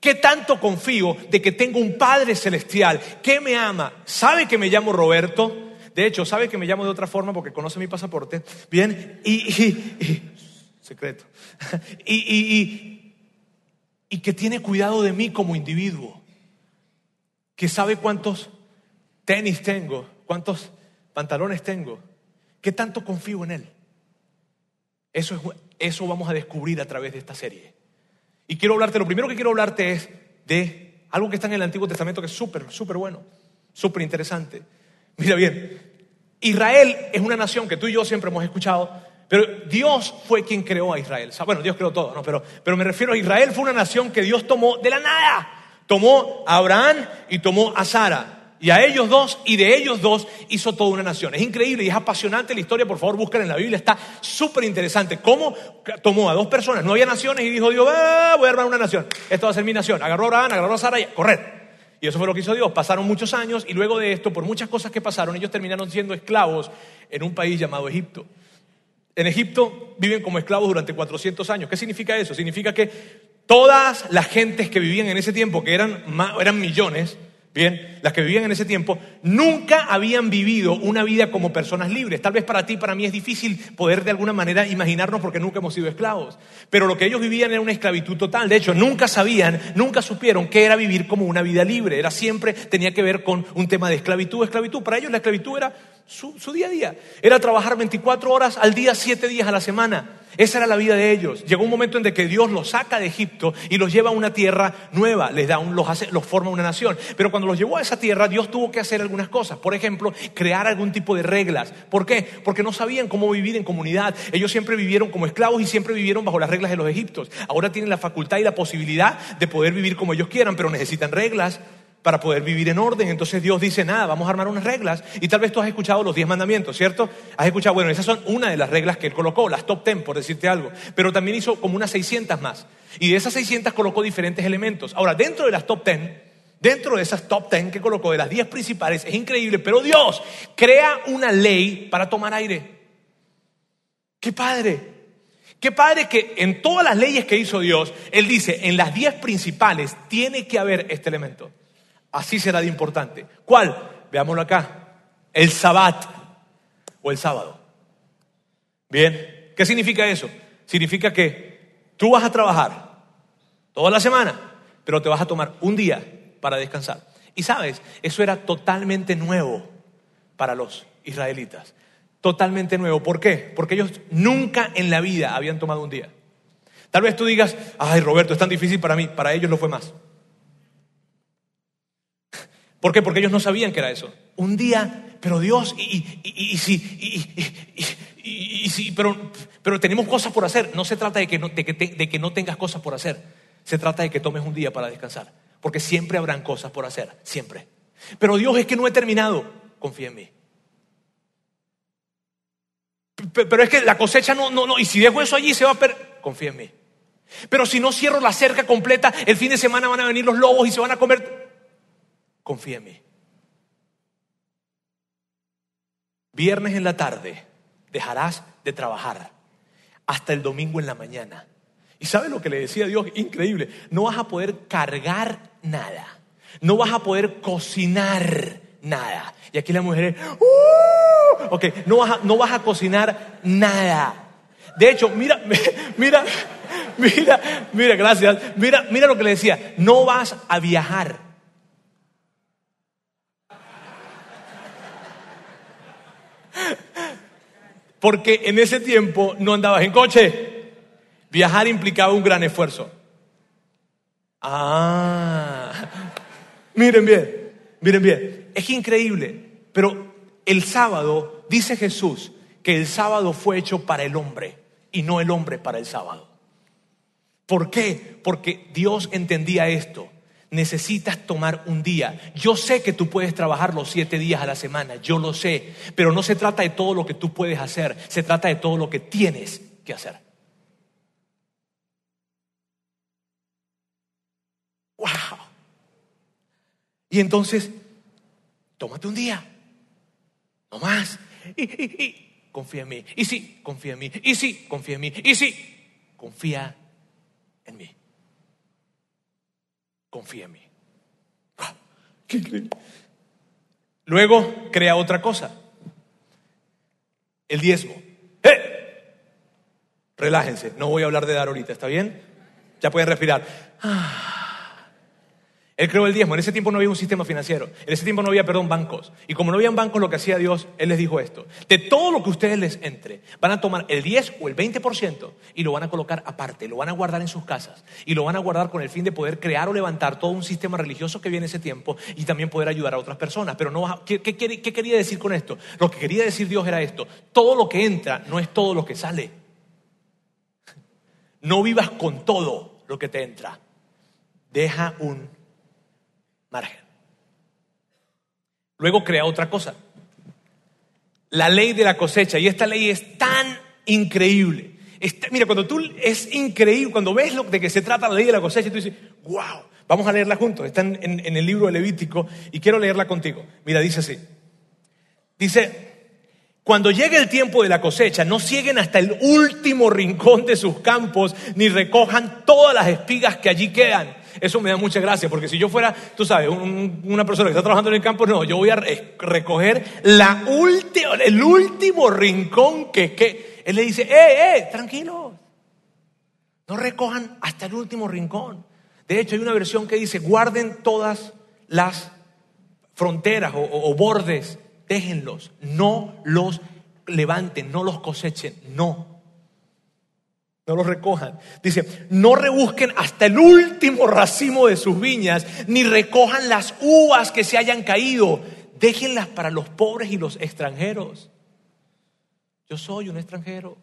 ¿Qué tanto confío de que tengo un Padre Celestial que me ama? ¿Sabe que me llamo Roberto? De hecho, sabe que me llamo de otra forma porque conoce mi pasaporte. Bien, y, secreto. y, y que tiene cuidado de mí como individuo, que sabe cuántos tenis tengo, cuántos pantalones tengo, qué tanto confío en Él. Eso, es, eso vamos a descubrir a través de esta serie. Y quiero hablarte, lo primero que quiero hablarte es de algo que está en el Antiguo Testamento que es súper, súper bueno, súper interesante. Mira bien, Israel es una nación que tú y yo siempre hemos escuchado, pero Dios fue quien creó a Israel. Bueno, Dios creó todo, ¿no? Pero, pero me refiero a Israel fue una nación que Dios tomó de la nada. Tomó a Abraham y tomó a Sara. Y a ellos dos, y de ellos dos hizo toda una nación. Es increíble y es apasionante la historia, por favor, busquen en la Biblia, está súper interesante. ¿Cómo tomó a dos personas? No había naciones y dijo Dios, ah, voy a armar una nación. Esta va a ser mi nación. Agarró a Abraham, agarró a Sara y a correr. Y eso fue lo que hizo Dios. Pasaron muchos años y luego de esto, por muchas cosas que pasaron, ellos terminaron siendo esclavos en un país llamado Egipto. En Egipto viven como esclavos durante 400 años. ¿Qué significa eso? Significa que todas las gentes que vivían en ese tiempo, que eran, eran millones, Bien, las que vivían en ese tiempo nunca habían vivido una vida como personas libres. Tal vez para ti, para mí es difícil poder de alguna manera imaginarnos porque nunca hemos sido esclavos. Pero lo que ellos vivían era una esclavitud total. De hecho, nunca sabían, nunca supieron qué era vivir como una vida libre. Era siempre, tenía que ver con un tema de esclavitud, esclavitud. Para ellos la esclavitud era su, día a día. Era trabajar 24 horas al día, 7 días a la semana. Esa era la vida de ellos. Llegó un momento en que Dios los saca de Egipto y los lleva a una tierra nueva, les da un, los, hace, los forma una nación. Pero cuando los llevó a esa tierra, Dios tuvo que hacer algunas cosas. Por ejemplo, crear algún tipo de reglas. ¿Por qué? Porque no sabían cómo vivir en comunidad. Ellos siempre vivieron como esclavos y siempre vivieron bajo las reglas de los egiptos. Ahora tienen la facultad y la posibilidad de poder vivir como ellos quieran, pero necesitan reglas para poder vivir en orden. Entonces Dios dice, nada, vamos a armar unas reglas. Y tal vez tú has escuchado los diez mandamientos, ¿cierto? Has escuchado, bueno, esas son una de las reglas que Él colocó, las top ten, por decirte algo. Pero también hizo como unas 600 más. Y de esas 600 colocó diferentes elementos. Ahora, dentro de las top ten, dentro de esas top ten que colocó, de las 10 principales, es increíble, pero Dios crea una ley para tomar aire. ¡Qué padre! Qué padre que en todas las leyes que hizo Dios, Él dice, en las diez principales tiene que haber este elemento. Así será de importante. ¿Cuál? Veámoslo acá. El sabbat o el sábado. Bien, ¿qué significa eso? Significa que tú vas a trabajar toda la semana, pero te vas a tomar un día para descansar. Y sabes, eso era totalmente nuevo para los israelitas totalmente nuevo. ¿Por qué? Porque ellos nunca en la vida habían tomado un día. Tal vez tú digas, ay Roberto, es tan difícil para mí, para ellos lo fue más. ¿Por qué? Porque ellos no sabían que era eso. Un día, pero Dios, y, y, pero, pero tenemos cosas por hacer. No se trata de que no, de, que de que no tengas cosas por hacer. Se trata de que tomes un día para descansar. Porque siempre habrán cosas por hacer, siempre. Pero Dios es que no he terminado. Confía en mí. Pero es que la cosecha no, no, no. Y si dejo eso allí, se va a perder. Confía en mí. Pero si no cierro la cerca completa, el fin de semana van a venir los lobos y se van a comer. Confía en mí. Viernes en la tarde dejarás de trabajar hasta el domingo en la mañana. ¿Y sabe lo que le decía Dios? Increíble. No vas a poder cargar nada. No vas a poder cocinar nada. Y aquí la mujer, ¡Uh! ok, no vas, a, no vas a cocinar nada. De hecho, mira, mira, mira, mira, gracias. Mira, mira lo que le decía, no vas a viajar. Porque en ese tiempo no andabas en coche. Viajar implicaba un gran esfuerzo. Ah, miren bien, miren bien es increíble, pero el sábado, dice Jesús, que el sábado fue hecho para el hombre y no el hombre para el sábado. ¿Por qué? Porque Dios entendía esto. Necesitas tomar un día. Yo sé que tú puedes trabajar los siete días a la semana, yo lo sé, pero no se trata de todo lo que tú puedes hacer, se trata de todo lo que tienes que hacer. ¡Wow! Y entonces tómate un día, no más. Y, confía en mí. Y sí, confía en mí. Y sí, confía en mí. Y sí, confía en mí. Confía en mí. Luego crea otra cosa. El diezmo. ¡Eh! Relájense, no voy a hablar de dar ahorita, ¿está bien? Ya pueden respirar. Ah. Él creó el diezmo. En ese tiempo no había un sistema financiero. En ese tiempo no había, perdón, bancos. Y como no había bancos, lo que hacía Dios, Él les dijo esto. De todo lo que ustedes les entre, van a tomar el 10 o el 20% y lo van a colocar aparte, lo van a guardar en sus casas y lo van a guardar con el fin de poder crear o levantar todo un sistema religioso que viene en ese tiempo y también poder ayudar a otras personas. Pero no, ¿qué, qué quería decir con esto? Lo que quería decir Dios era esto. Todo lo que entra no es todo lo que sale. No vivas con todo lo que te entra. Deja un margen. Luego crea otra cosa. La ley de la cosecha. Y esta ley es tan increíble. mira, cuando tú es increíble, cuando ves lo de que se trata la ley de la cosecha, tú dices, wow, vamos a leerla juntos. Está en, el libro de Levítico y quiero leerla contigo. Mira, dice así. Dice, cuando llegue el tiempo de la cosecha, no siguen hasta el último rincón de sus campos, ni recojan todas las espigas que allí quedan eso me da mucha gracia, porque si yo fuera, tú sabes, una persona que está trabajando en el campo, no, yo voy a recoger la el último rincón que, que él le dice, eh, eh, tranquilo, no recojan hasta el último rincón. De hecho, hay una versión que dice, guarden todas las fronteras o bordes, déjenlos, no los levanten, no los cosechen, no. No los recojan. Dice, no rebusquen hasta el último racimo de sus viñas, ni recojan las uvas que se hayan caído. Déjenlas para los pobres y los extranjeros. Yo soy un extranjero.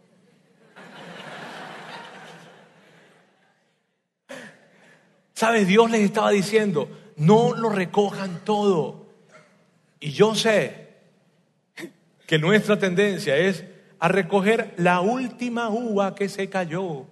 ¿Sabes? Dios les estaba diciendo, no lo recojan todo. Y yo sé que nuestra tendencia es a recoger la última uva que se cayó.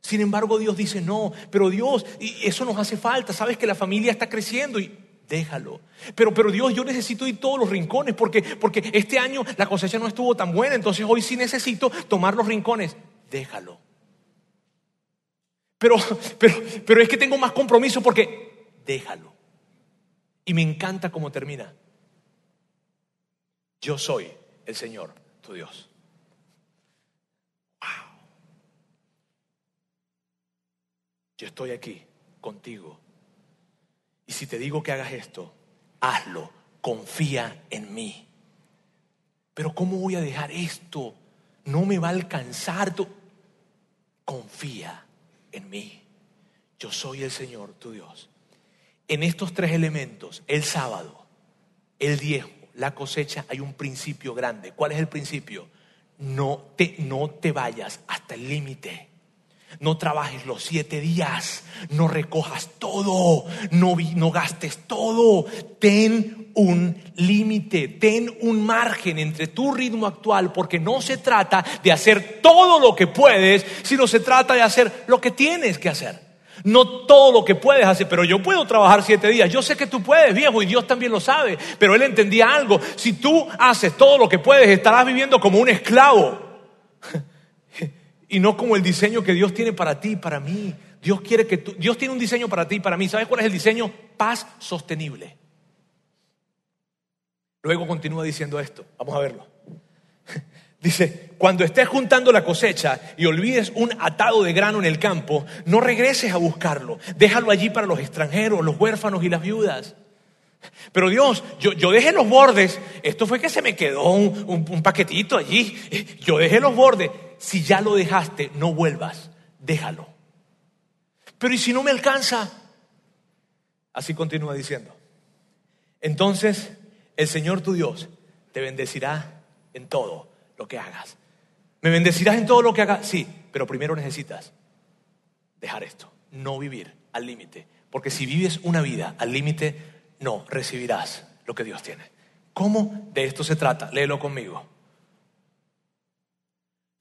Sin embargo, Dios dice, no, pero Dios, eso nos hace falta, sabes que la familia está creciendo y déjalo. Pero, pero Dios, yo necesito ir todos los rincones porque, porque este año la cosecha no estuvo tan buena, entonces hoy sí necesito tomar los rincones, déjalo. Pero, pero, pero es que tengo más compromiso porque, déjalo. Y me encanta cómo termina. Yo soy el Señor, tu Dios. yo estoy aquí contigo. Y si te digo que hagas esto, hazlo, confía en mí. Pero ¿cómo voy a dejar esto? No me va a alcanzar. Confía en mí. Yo soy el Señor, tu Dios. En estos tres elementos, el sábado, el diezmo, la cosecha, hay un principio grande. ¿Cuál es el principio? No te, no te vayas hasta el límite. No trabajes los siete días, no recojas todo, no, no gastes todo. Ten un límite, ten un margen entre tu ritmo actual, porque no se trata de hacer todo lo que puedes, sino se trata de hacer lo que tienes que hacer. No todo lo que puedes hacer, pero yo puedo trabajar siete días. Yo sé que tú puedes, viejo, y Dios también lo sabe. Pero Él entendía algo. Si tú haces todo lo que puedes, estarás viviendo como un esclavo y no como el diseño que Dios tiene para ti y para mí. Dios quiere que tú, Dios tiene un diseño para ti y para mí. ¿Sabes cuál es el diseño? Paz sostenible. Luego continúa diciendo esto. Vamos a verlo. Dice, cuando estés juntando la cosecha y olvides un atado de grano en el campo, no regreses a buscarlo. Déjalo allí para los extranjeros, los huérfanos y las viudas. Pero Dios, yo, dejé los bordes. Esto fue que se me quedó un, un paquetito allí. Yo dejé los bordes si ya lo dejaste, no vuelvas, déjalo. Pero ¿y si no me alcanza? Así continúa diciendo. Entonces el Señor tu Dios te bendecirá en todo lo que hagas. ¿Me bendecirás en todo lo que hagas? Sí, pero primero necesitas dejar esto, no vivir al límite. Porque si vives una vida al límite, no recibirás lo que Dios tiene. ¿Cómo de esto se trata? Léelo conmigo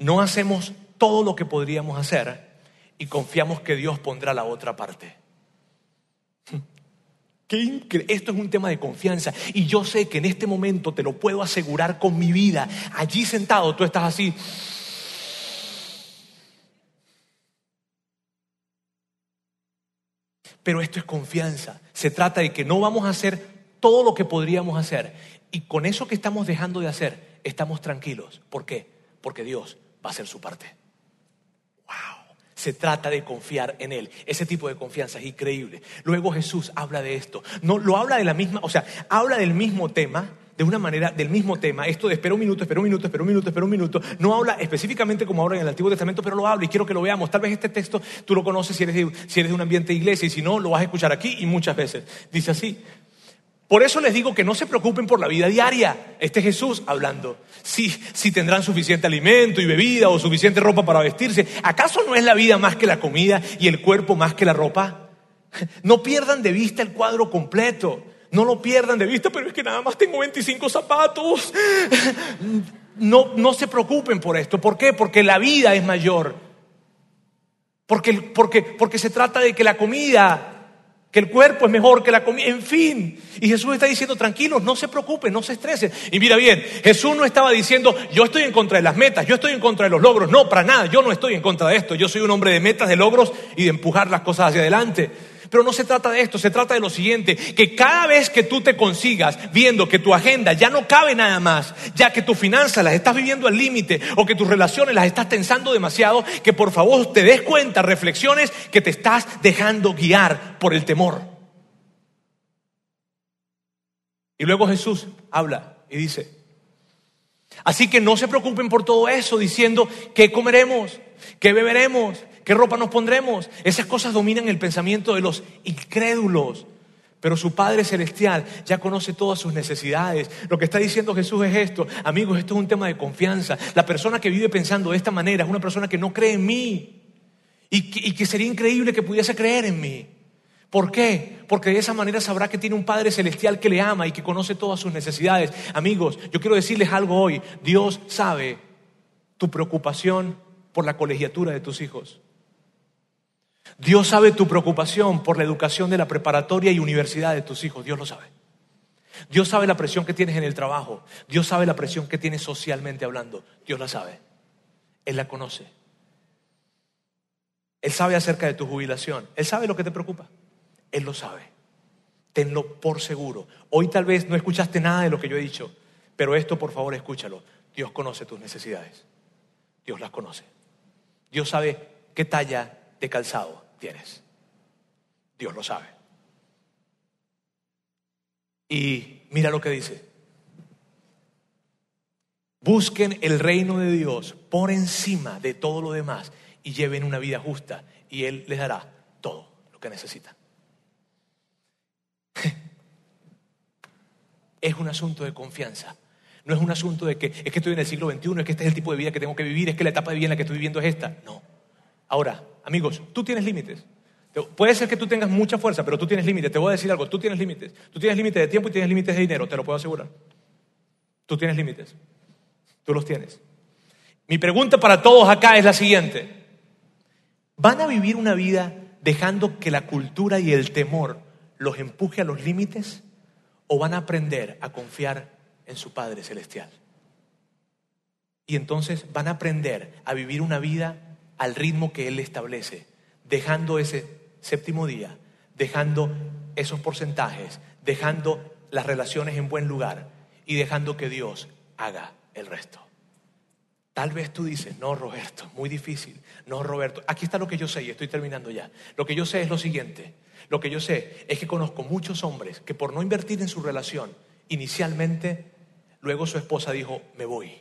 no hacemos todo lo que podríamos hacer y confiamos que Dios pondrá la otra parte. Esto es un tema de confianza y yo sé que en este momento te lo puedo asegurar con mi vida. Allí sentado tú estás así. Pero esto es confianza. Se trata de que no vamos a hacer todo lo que podríamos hacer. Y con eso que estamos dejando de hacer, estamos tranquilos. ¿Por qué? Porque Dios va a ser su parte. Wow. Se trata de confiar en Él. Ese tipo de confianza es increíble. Luego Jesús habla de esto. No, lo habla de la misma, o sea, habla del mismo tema, de una manera, del mismo tema. Esto de espera un minuto, espera un minuto, espera un minuto, espera un minuto. No habla específicamente como ahora en el Antiguo Testamento, pero lo habla y quiero que lo veamos. Tal vez este texto tú lo conoces si eres de, si eres de un ambiente de iglesia y si no, lo vas a escuchar aquí y muchas veces. Dice así. Por eso les digo que no se preocupen por la vida diaria. Este es Jesús hablando. Si, si tendrán suficiente alimento y bebida o suficiente ropa para vestirse, ¿acaso no es la vida más que la comida y el cuerpo más que la ropa? No pierdan de vista el cuadro completo. No lo pierdan de vista, pero es que nada más tengo 25 zapatos. No, no se preocupen por esto. ¿Por qué? Porque la vida es mayor. Porque, porque, porque se trata de que la comida que el cuerpo es mejor que la comida, en fin. Y Jesús está diciendo, tranquilos, no se preocupen, no se estresen. Y mira bien, Jesús no estaba diciendo, yo estoy en contra de las metas, yo estoy en contra de los logros. No, para nada, yo no estoy en contra de esto. Yo soy un hombre de metas, de logros y de empujar las cosas hacia adelante. Pero no se trata de esto, se trata de lo siguiente, que cada vez que tú te consigas viendo que tu agenda ya no cabe nada más, ya que tus finanzas las estás viviendo al límite o que tus relaciones las estás tensando demasiado, que por favor te des cuenta, reflexiones que te estás dejando guiar por el temor. Y luego Jesús habla y dice, así que no se preocupen por todo eso diciendo, ¿qué comeremos? ¿Qué beberemos? ¿Qué ropa nos pondremos? Esas cosas dominan el pensamiento de los incrédulos. Pero su Padre Celestial ya conoce todas sus necesidades. Lo que está diciendo Jesús es esto. Amigos, esto es un tema de confianza. La persona que vive pensando de esta manera es una persona que no cree en mí. Y que, sería increíble que pudiese creer en mí. ¿Por qué? Porque de esa manera sabrá que tiene un Padre Celestial que le ama y que conoce todas sus necesidades. Amigos, yo quiero decirles algo hoy. Dios sabe tu preocupación por la colegiatura de tus hijos. Dios sabe tu preocupación por la educación de la preparatoria y universidad de tus hijos. Dios lo sabe. Dios sabe la presión que tienes en el trabajo. Dios sabe la presión que tienes socialmente hablando. Dios la sabe. Él la conoce. Él sabe acerca de tu jubilación. Él sabe lo que te preocupa. Él lo sabe. Tenlo por seguro. Hoy tal vez no escuchaste nada de lo que yo he dicho, pero esto por favor escúchalo. Dios conoce tus necesidades. Dios las conoce. Dios sabe qué talla de calzado Dios lo sabe. Y mira lo que dice. Busquen el reino de Dios por encima de todo lo demás y lleven una vida justa y Él les dará todo lo que necesitan. Es un asunto de confianza. No es un asunto de que es que estoy en el siglo XXI, es que este es el tipo de vida que tengo que vivir, es que la etapa de vida en la que estoy viviendo es esta. No. Ahora, amigos, tú tienes límites. Puede ser que tú tengas mucha fuerza, pero tú tienes límites. Te voy a decir algo, tú tienes límites. Tú tienes límites de tiempo y tienes límites de dinero, te lo puedo asegurar. Tú tienes límites. Tú los tienes. Mi pregunta para todos acá es la siguiente. ¿Van a vivir una vida dejando que la cultura y el temor los empuje a los límites? ¿O van a aprender a confiar en su Padre Celestial? Y entonces van a aprender a vivir una vida al ritmo que Él establece, dejando ese séptimo día, dejando esos porcentajes, dejando las relaciones en buen lugar y dejando que Dios haga el resto. Tal vez tú dices, no, Roberto, muy difícil. No, Roberto, aquí está lo que yo sé y estoy terminando ya. Lo que yo sé es lo siguiente. Lo que yo sé es que conozco muchos hombres que por no invertir en su relación, inicialmente, luego su esposa dijo, me voy.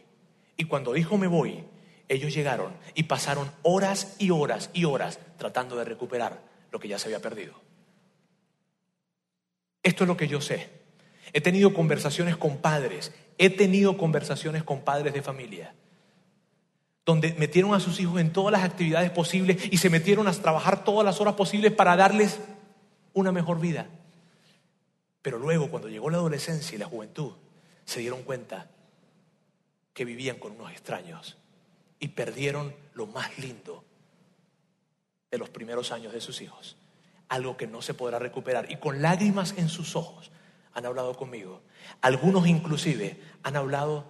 Y cuando dijo, me voy, ellos llegaron y pasaron horas y horas y horas tratando de recuperar lo que ya se había perdido. Esto es lo que yo sé. He tenido conversaciones con padres, he tenido conversaciones con padres de familia, donde metieron a sus hijos en todas las actividades posibles y se metieron a trabajar todas las horas posibles para darles una mejor vida. Pero luego, cuando llegó la adolescencia y la juventud, se dieron cuenta que vivían con unos extraños y perdieron lo más lindo de los primeros años de sus hijos, algo que no se podrá recuperar. Y con lágrimas en sus ojos han hablado conmigo. Algunos inclusive han hablado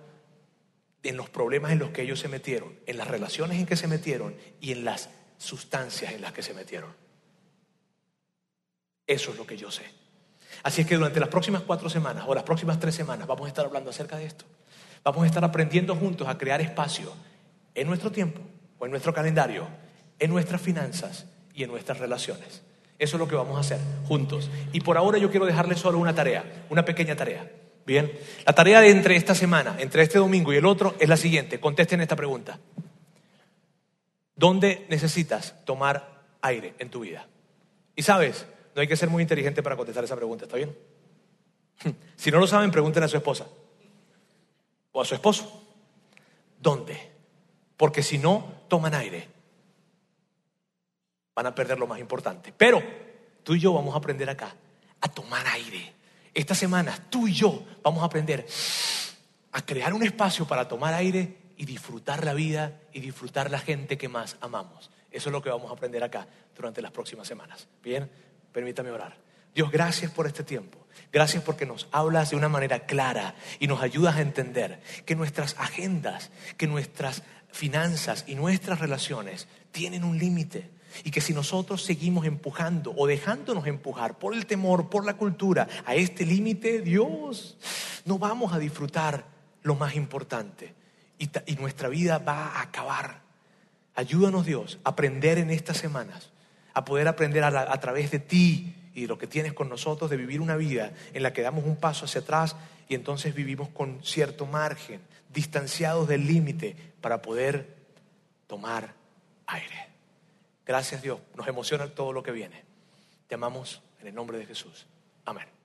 en los problemas en los que ellos se metieron, en las relaciones en que se metieron y en las sustancias en las que se metieron. Eso es lo que yo sé. Así es que durante las próximas cuatro semanas o las próximas tres semanas vamos a estar hablando acerca de esto. Vamos a estar aprendiendo juntos a crear espacio en nuestro tiempo o en nuestro calendario en nuestras finanzas y en nuestras relaciones. Eso es lo que vamos a hacer juntos. Y por ahora yo quiero dejarles solo una tarea, una pequeña tarea. Bien, la tarea de entre esta semana, entre este domingo y el otro, es la siguiente. Contesten esta pregunta. ¿Dónde necesitas tomar aire en tu vida? Y sabes, no hay que ser muy inteligente para contestar esa pregunta, ¿está bien? Si no lo saben, pregunten a su esposa o a su esposo. ¿Dónde? Porque si no, toman aire van a perder lo más importante. Pero tú y yo vamos a aprender acá a tomar aire. Esta semana tú y yo vamos a aprender a crear un espacio para tomar aire y disfrutar la vida y disfrutar la gente que más amamos. Eso es lo que vamos a aprender acá durante las próximas semanas. Bien, permítame orar. Dios, gracias por este tiempo. Gracias porque nos hablas de una manera clara y nos ayudas a entender que nuestras agendas, que nuestras finanzas y nuestras relaciones tienen un límite y que si nosotros seguimos empujando o dejándonos empujar por el temor, por la cultura, a este límite, Dios, no vamos a disfrutar lo más importante y, nuestra vida va a acabar. Ayúdanos Dios a aprender en estas semanas, a poder aprender a, a través de ti y de lo que tienes con nosotros, de vivir una vida en la que damos un paso hacia atrás y entonces vivimos con cierto margen, distanciados del límite, para poder tomar aire. Gracias Dios, nos emociona todo lo que viene. Te amamos en el nombre de Jesús. Amén.